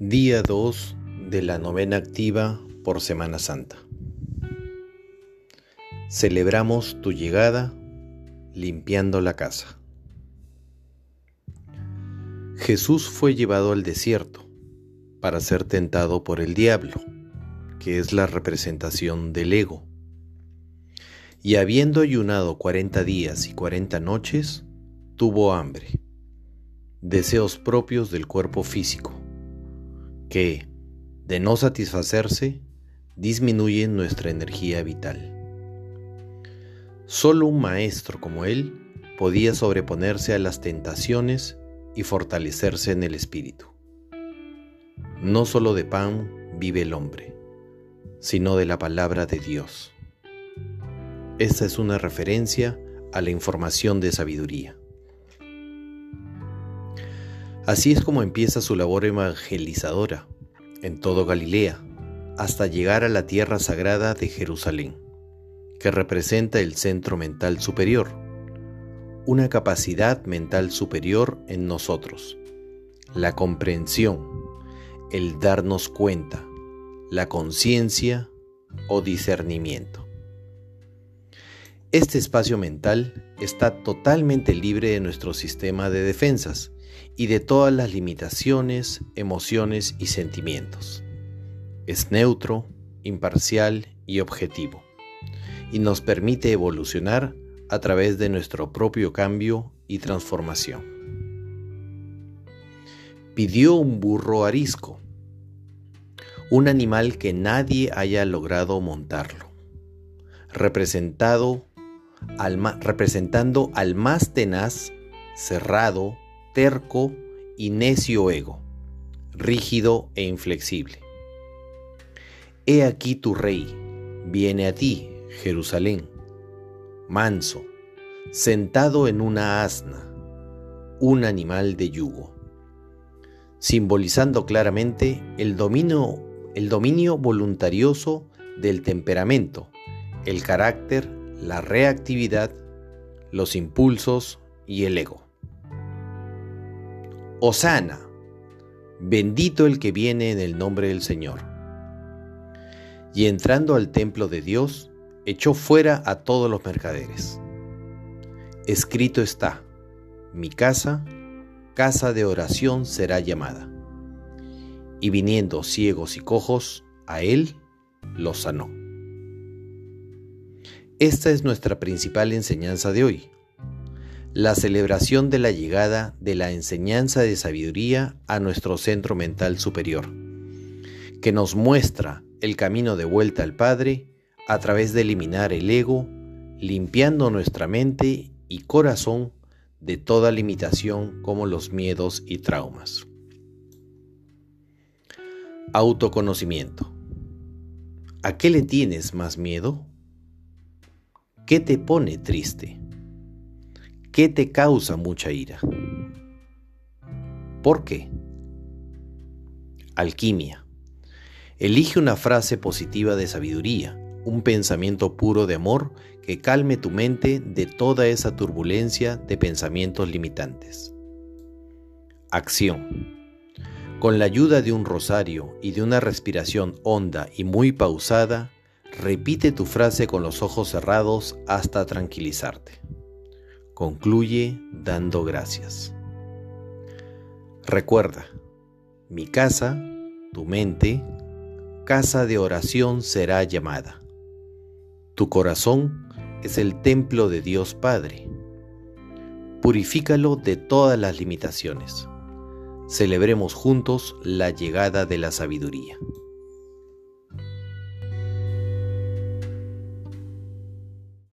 Día 2 de la novena activa por Semana Santa. Celebramos tu llegada limpiando la casa. Jesús fue llevado al desierto para ser tentado por el diablo, que es la representación del ego. Y habiendo ayunado cuarenta días y cuarenta noches, tuvo hambre, deseos propios del cuerpo físico que, de no satisfacerse, disminuyen nuestra energía vital. Solo un maestro como él podía sobreponerse a las tentaciones y fortalecerse en el espíritu. No solo de pan vive el hombre, sino de la palabra de Dios. Esta es una referencia a la información de sabiduría. Así es como empieza su labor evangelizadora en todo Galilea, hasta llegar a la tierra sagrada de Jerusalén, que representa el centro mental superior, una capacidad mental superior en nosotros, la comprensión, el darnos cuenta, la conciencia o discernimiento. Este espacio mental está totalmente libre de nuestro sistema de defensas y de todas las limitaciones, emociones y sentimientos. Es neutro, imparcial y objetivo, y nos permite evolucionar a través de nuestro propio cambio y transformación. Pidió un burro arisco, un animal que nadie haya logrado montarlo, representado representando al más tenaz, cerrado, terco y necio ego, rígido e inflexible. He aquí tu rey, viene a ti, Jerusalén, manso, sentado en una asna, un animal de yugo, simbolizando claramente el dominio, el dominio voluntarioso del temperamento, el carácter, la reactividad, los impulsos y el ego. Osana, bendito el que viene en el nombre del Señor. Y entrando al templo de Dios, echó fuera a todos los mercaderes. Escrito está, mi casa, casa de oración será llamada. Y viniendo ciegos y cojos, a él los sanó. Esta es nuestra principal enseñanza de hoy la celebración de la llegada de la enseñanza de sabiduría a nuestro centro mental superior, que nos muestra el camino de vuelta al Padre a través de eliminar el ego, limpiando nuestra mente y corazón de toda limitación como los miedos y traumas. Autoconocimiento. ¿A qué le tienes más miedo? ¿Qué te pone triste? ¿Qué te causa mucha ira? ¿Por qué? Alquimia. Elige una frase positiva de sabiduría, un pensamiento puro de amor que calme tu mente de toda esa turbulencia de pensamientos limitantes. Acción. Con la ayuda de un rosario y de una respiración honda y muy pausada, repite tu frase con los ojos cerrados hasta tranquilizarte. Concluye dando gracias. Recuerda, mi casa, tu mente, casa de oración será llamada. Tu corazón es el templo de Dios Padre. Purifícalo de todas las limitaciones. Celebremos juntos la llegada de la sabiduría.